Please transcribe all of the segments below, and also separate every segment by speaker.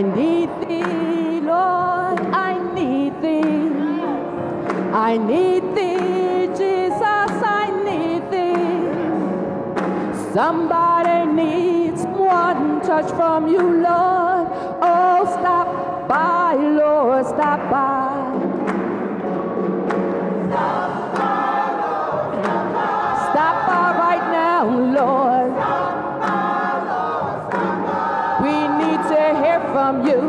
Speaker 1: need thee, Lord, I need thee. I need thee, Jesus, I need thee. Somebody needs one touch from you, Lord. Oh, from you.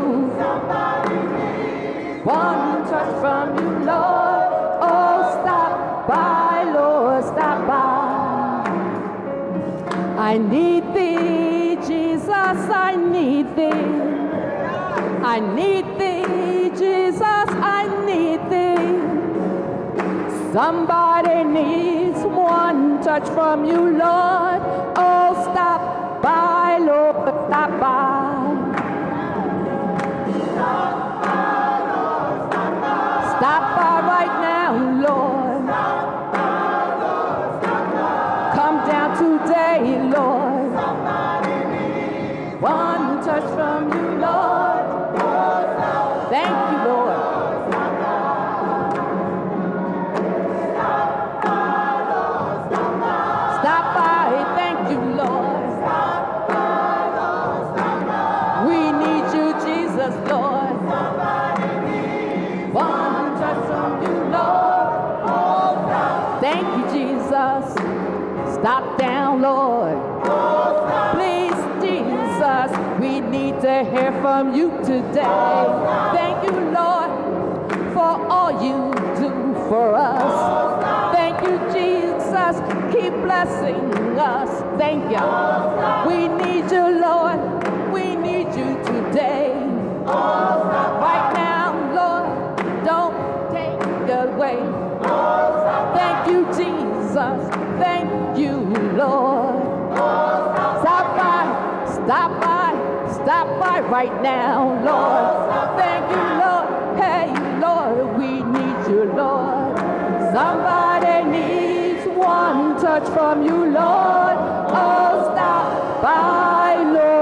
Speaker 1: One touch from you, Lord. Oh, stop by, Lord, stop by. I need thee, Jesus, I need thee. I need thee, Jesus, I need thee. Somebody needs one touch from you, Lord. Oh, stop by, Lord, stop by. One touch from you, Lord. Thank you, Lord. Stop by, thank you, Lord. Stop. We need Jesus, we need to hear from you today. Thank you, Lord, for all you do for us. Thank you, Jesus. Keep blessing us. Thank you. We need you, Lord. We need you today. Right now, Lord, don't take away. Thank you, Jesus. Thank you, Lord. Stop by, stop by, right now, Lord. Thank you, Lord. Hey, Lord, we need you, Lord. Somebody needs one touch from you, Lord. Oh, stop by, Lord.